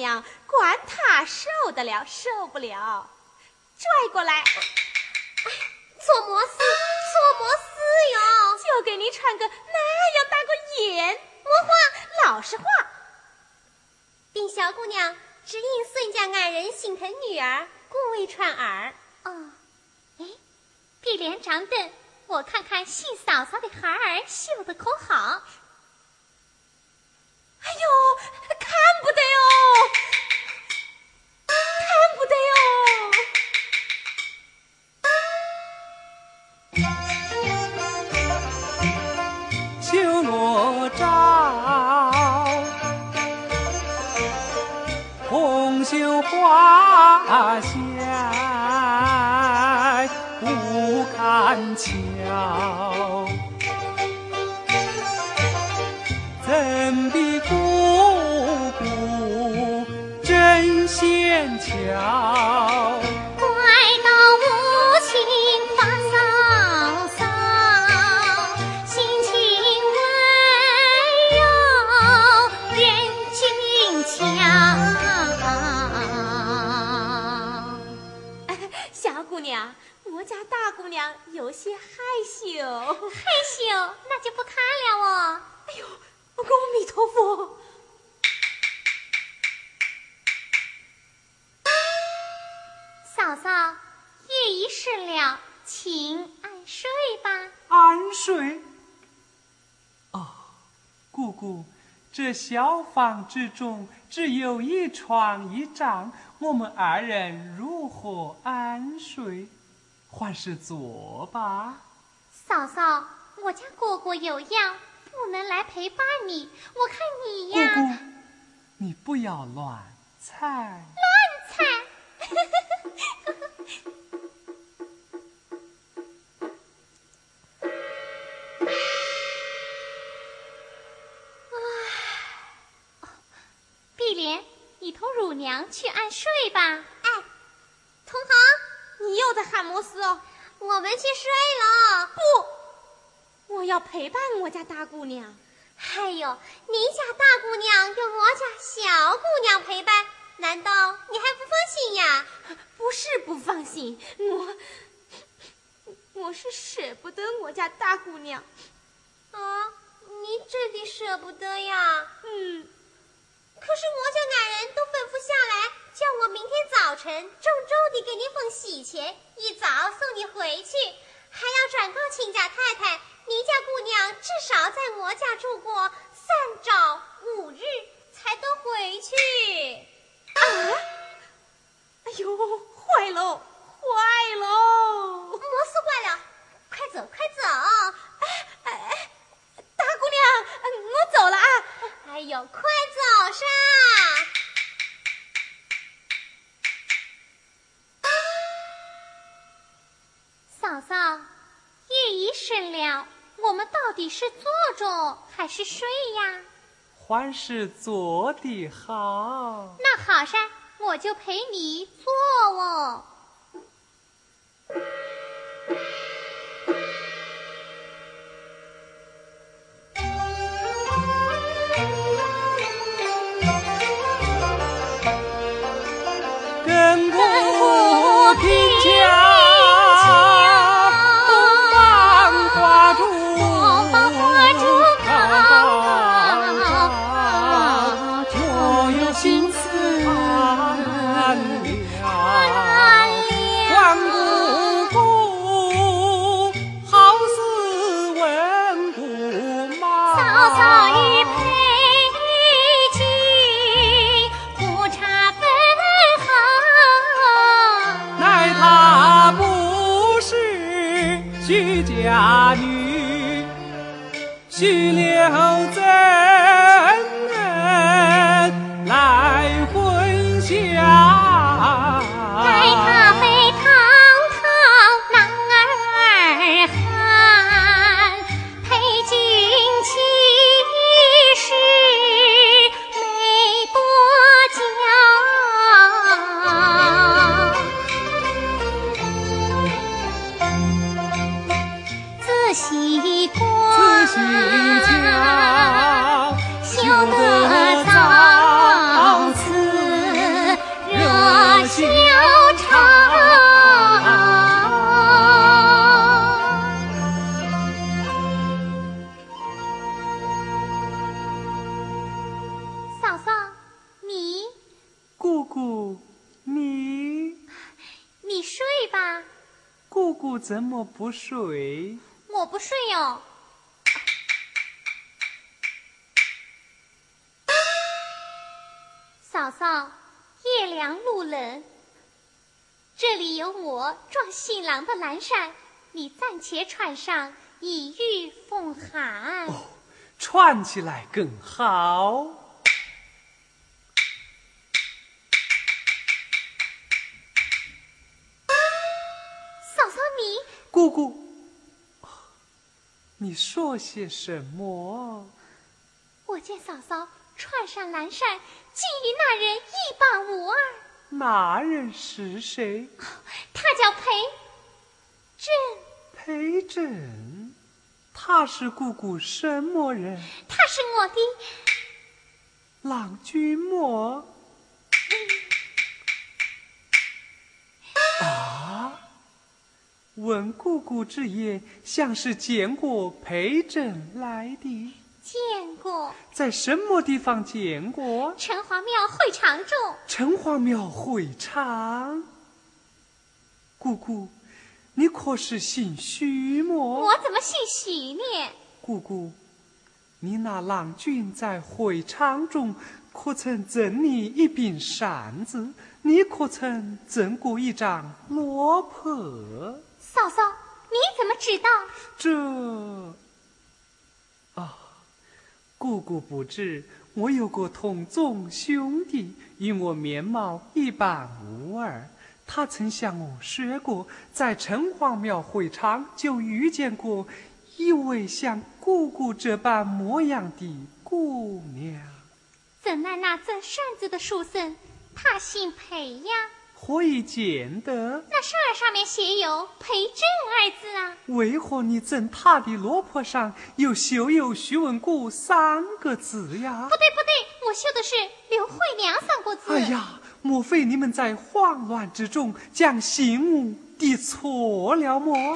娘，管他受得了受不了，拽过来。做么事？做么事哟？就给你穿个那样大个眼。么话？老实话。丁小姑娘只因孙家爱人心疼女儿，故未穿耳。哦，哎，碧莲长凳，我看看新嫂嫂的孩儿绣的可好？哎呦，看不得哦，花下，不堪瞧。怎比姑姑真纤巧？害羞那就不看了哦。哎呦！阿弥陀佛，嫂嫂，夜已深了，请安睡吧。安睡？哦，姑姑，这小房之中只有一床一帐，我们二人如何安睡？还是坐吧。嫂嫂，我家果果有恙。不能来陪伴你，我看你呀。姑姑，你不要乱猜。乱猜。啊，碧莲，你同乳娘去安睡吧。哎，同行，你又在喊摩斯哦？我们去睡了。不。我要陪伴我家大姑娘。还有，你家大姑娘有我家小姑娘陪伴，难道你还不放心呀？不是不放心，我我是舍不得我家大姑娘。啊，你真的舍不得呀？嗯。可是我家男人都吩咐下来，叫我明天早晨郑重的给你封喜钱，一早送你回去，还要转告亲家太太。你家姑娘至少在我家住过三朝五日，才得回去。啊！哎呦，坏喽，坏喽！么事坏了？快走，快走！哎哎，大姑娘，我走了啊！哎呦，快走上！嫂嫂，夜已深了。我们到底是坐着还是睡呀？还是坐的好。那好噻，我就陪你坐哦。亘古贫家。家去了。怎么不睡？我不睡哟。嫂嫂，夜凉路冷，这里有我壮新郎的蓝衫，你暂且穿上，以御风寒。哦，穿起来更好。姑姑，你说些什么？我见嫂嫂穿上蓝衫，竟与那人一般无二。那人是谁？他叫裴正。裴正，他是姑姑什么人？他是我的郎君么？问姑姑之言，像是见过裴正来的。见过。在什么地方见过？城隍庙会场中。城隍庙会场。姑姑，你可是姓徐么？我怎么姓徐呢？姑姑，你那郎君在会场中可曾赠你一柄扇子？你可曾赠过一张罗破？嫂嫂，你怎么知道？这啊，姑姑不知，我有个同宗兄弟，与我面貌一般无二。他曾向我说过，在城隍庙会场就遇见过一位像姑姑这般模样的姑娘。怎奈那赠扇子的书生，他姓裴呀。何以见得？那扇儿上面写有“陪朕”二字啊。为何你赠他的落魄上又绣有“徐文谷”三个字呀？不对不对，我绣的是“刘慧娘”三个字。哎呀，莫非你们在慌乱之中将信物递错了么？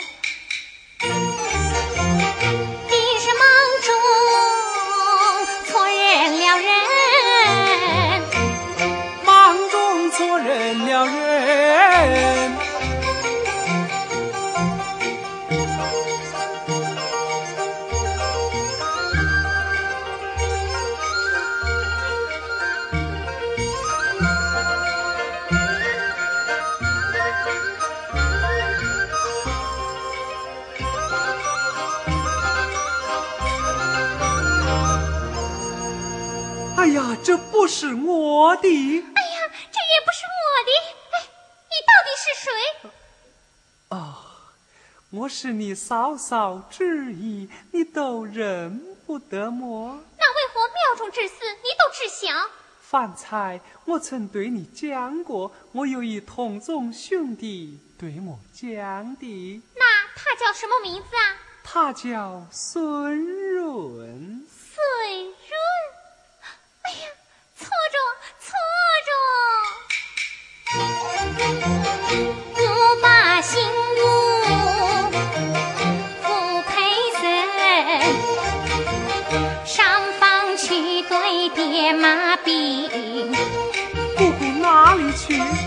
我是你嫂嫂之意，你都认不得么？那为何庙中之事你都知晓？方才我曾对你讲过，我有一同宗兄弟对我讲的。那他叫什么名字啊？他叫孙润。孙润？哎呀，错着，错着。马兵，姑姑哪里去？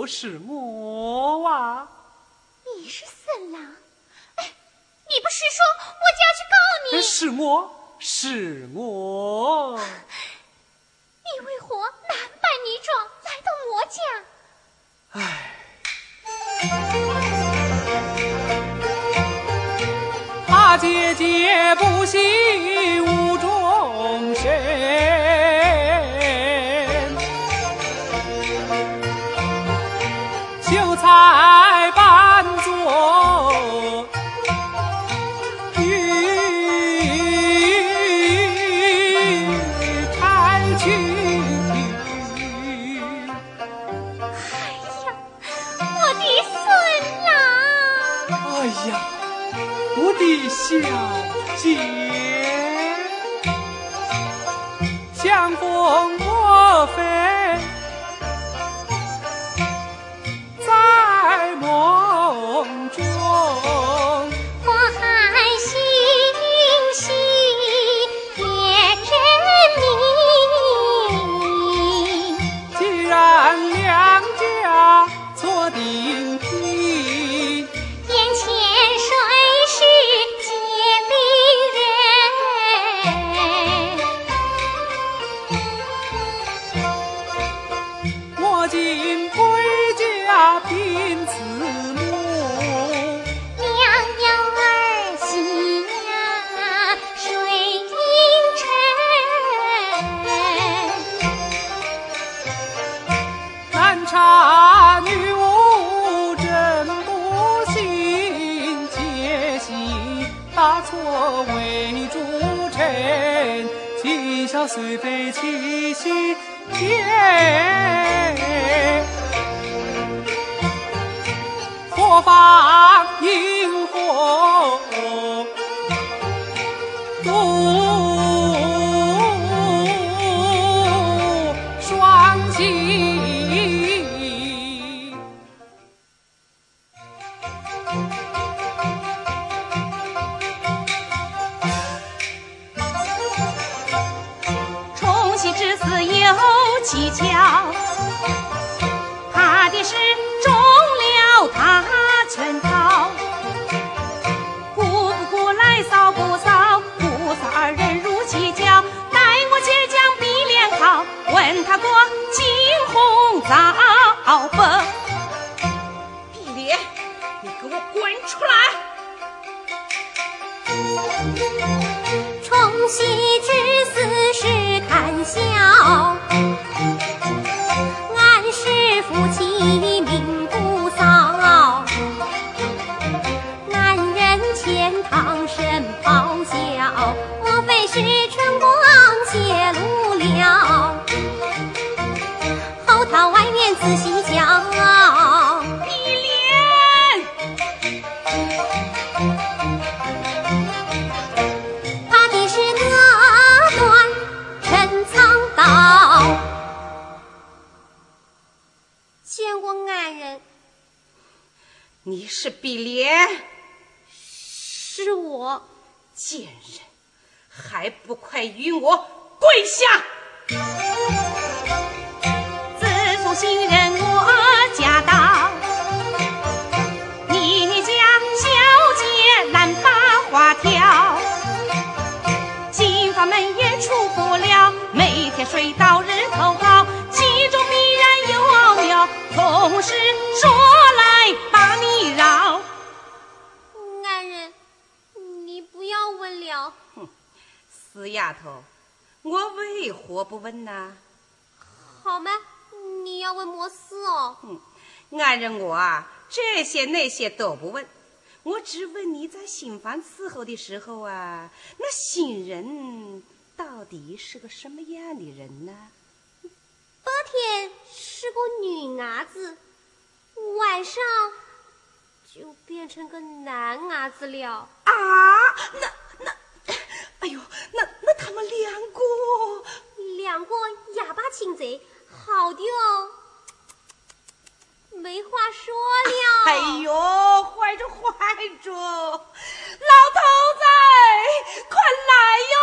就是我啊！你是孙郎，哎，你不是说我就要去告你？是我是我。你为何男扮女装来到我家？哎，怕姐姐不喜无姐，相公莫非不快与我跪下！自从新人死丫头，我为何不问呢？好吗？你要问莫事哦。俺人我啊，这些那些都不问，我只问你在新房伺候的时候啊，那新人到底是个什么样的人呢？白天是个女伢子，晚上就变成个男伢子了。啊，那那，哎呦，那那他们两个，两个哑巴亲贼，好的哦，没话说了。哎呦，坏着坏着，老头子，快来哟！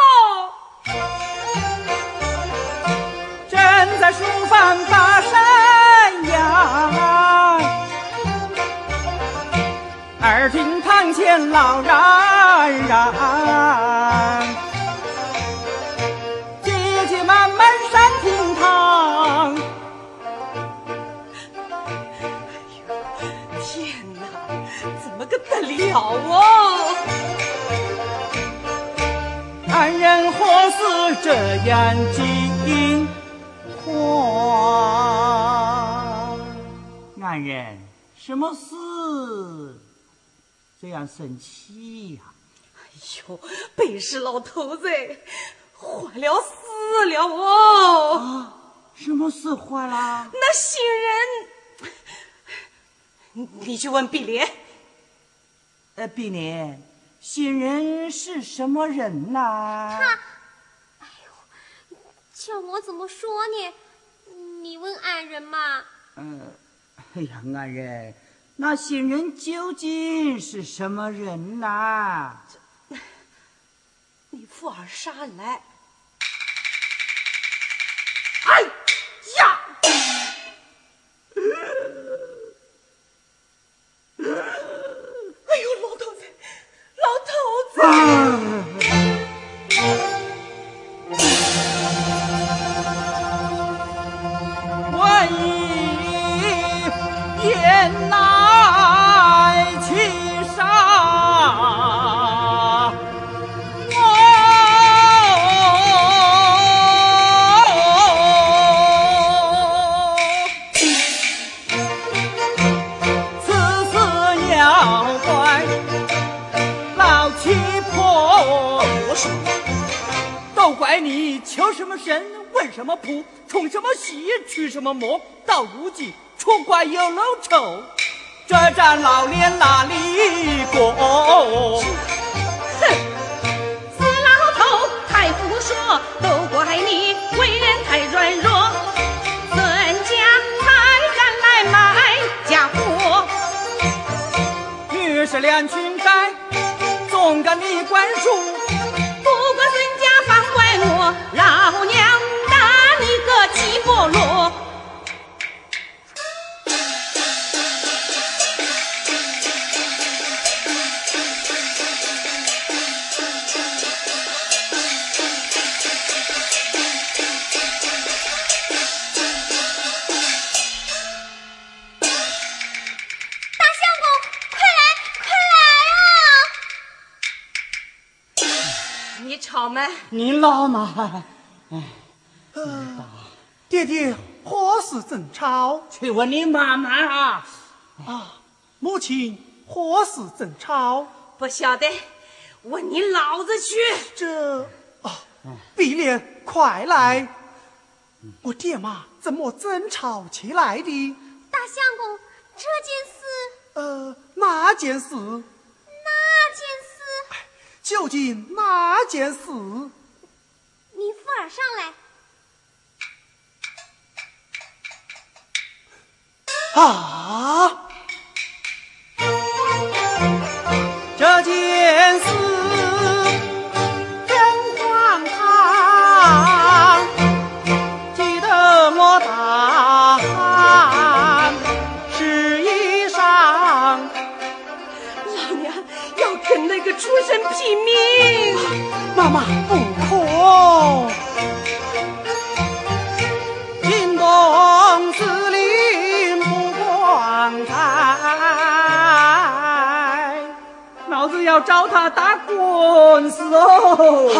正在书房打山耳听堂前老嚷然然，姐姐慢慢上厅堂。天哪，怎么个得了哦？安人何似这样惊慌？男人，什么事这样生气呀、哎呦，北市老头子，坏了死了哦！什么事坏了？那新人，你你去问碧莲。呃，碧莲，新人是什么人呐、他，哎呦叫我怎么说呢？你问俺人嘛。嗯，哎呀，安人，那新人究竟是什么人呐、你扶儿上来。哎呀！哎呦，老头子，老头子！万一言来神，问什么卜，从什么喜，取什么魔，到如今出怪又露丑，这张老脸哪里过？哼，死老头太胡说，都怪你为人太软弱，孙家才敢来卖家伙。于是两裙改，总该你管束。吵吗，你老嘛，爹爹何时争吵？去问你妈妈啊！啊，母亲何时争吵？不晓得，问你老子去。这哦，碧莲，快来！我爹妈怎么争吵起来的？大相公，这件事，呃，哪件事？那件事，究竟哪件事？你扶儿上来。啊！找他打官司哦！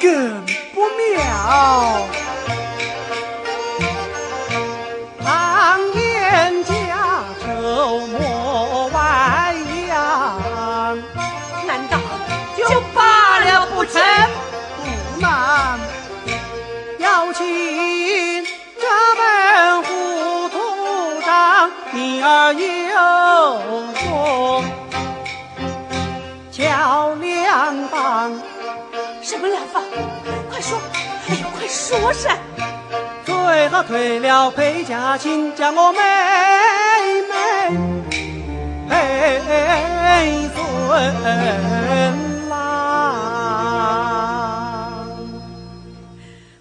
更不妙。说是！最后退了陪嫁亲，将我妹妹陪孙郎。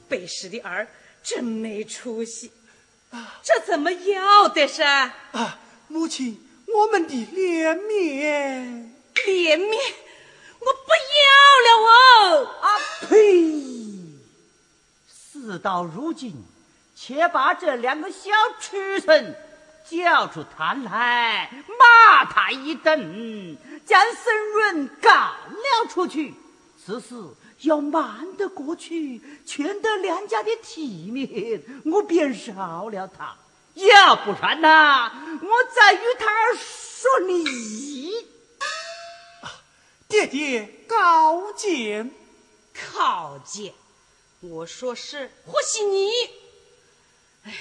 背时的儿真没出息，这怎么要的是？啊，母亲，我们的脸面。脸面，我我不要了哦！啊呸！事到如今，且把这两个小畜生叫出坛来，骂他一顿，将申润赶了出去。此事要瞒得过去，全得两家的体面，我便饶了他；要不然呐，我再与他说理。爹爹高见，高见！我说是或许你。哎，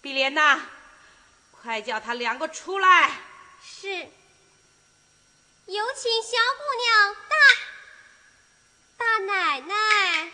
碧莲呐，快叫他两个出来。是。有请小姑娘大大奶奶。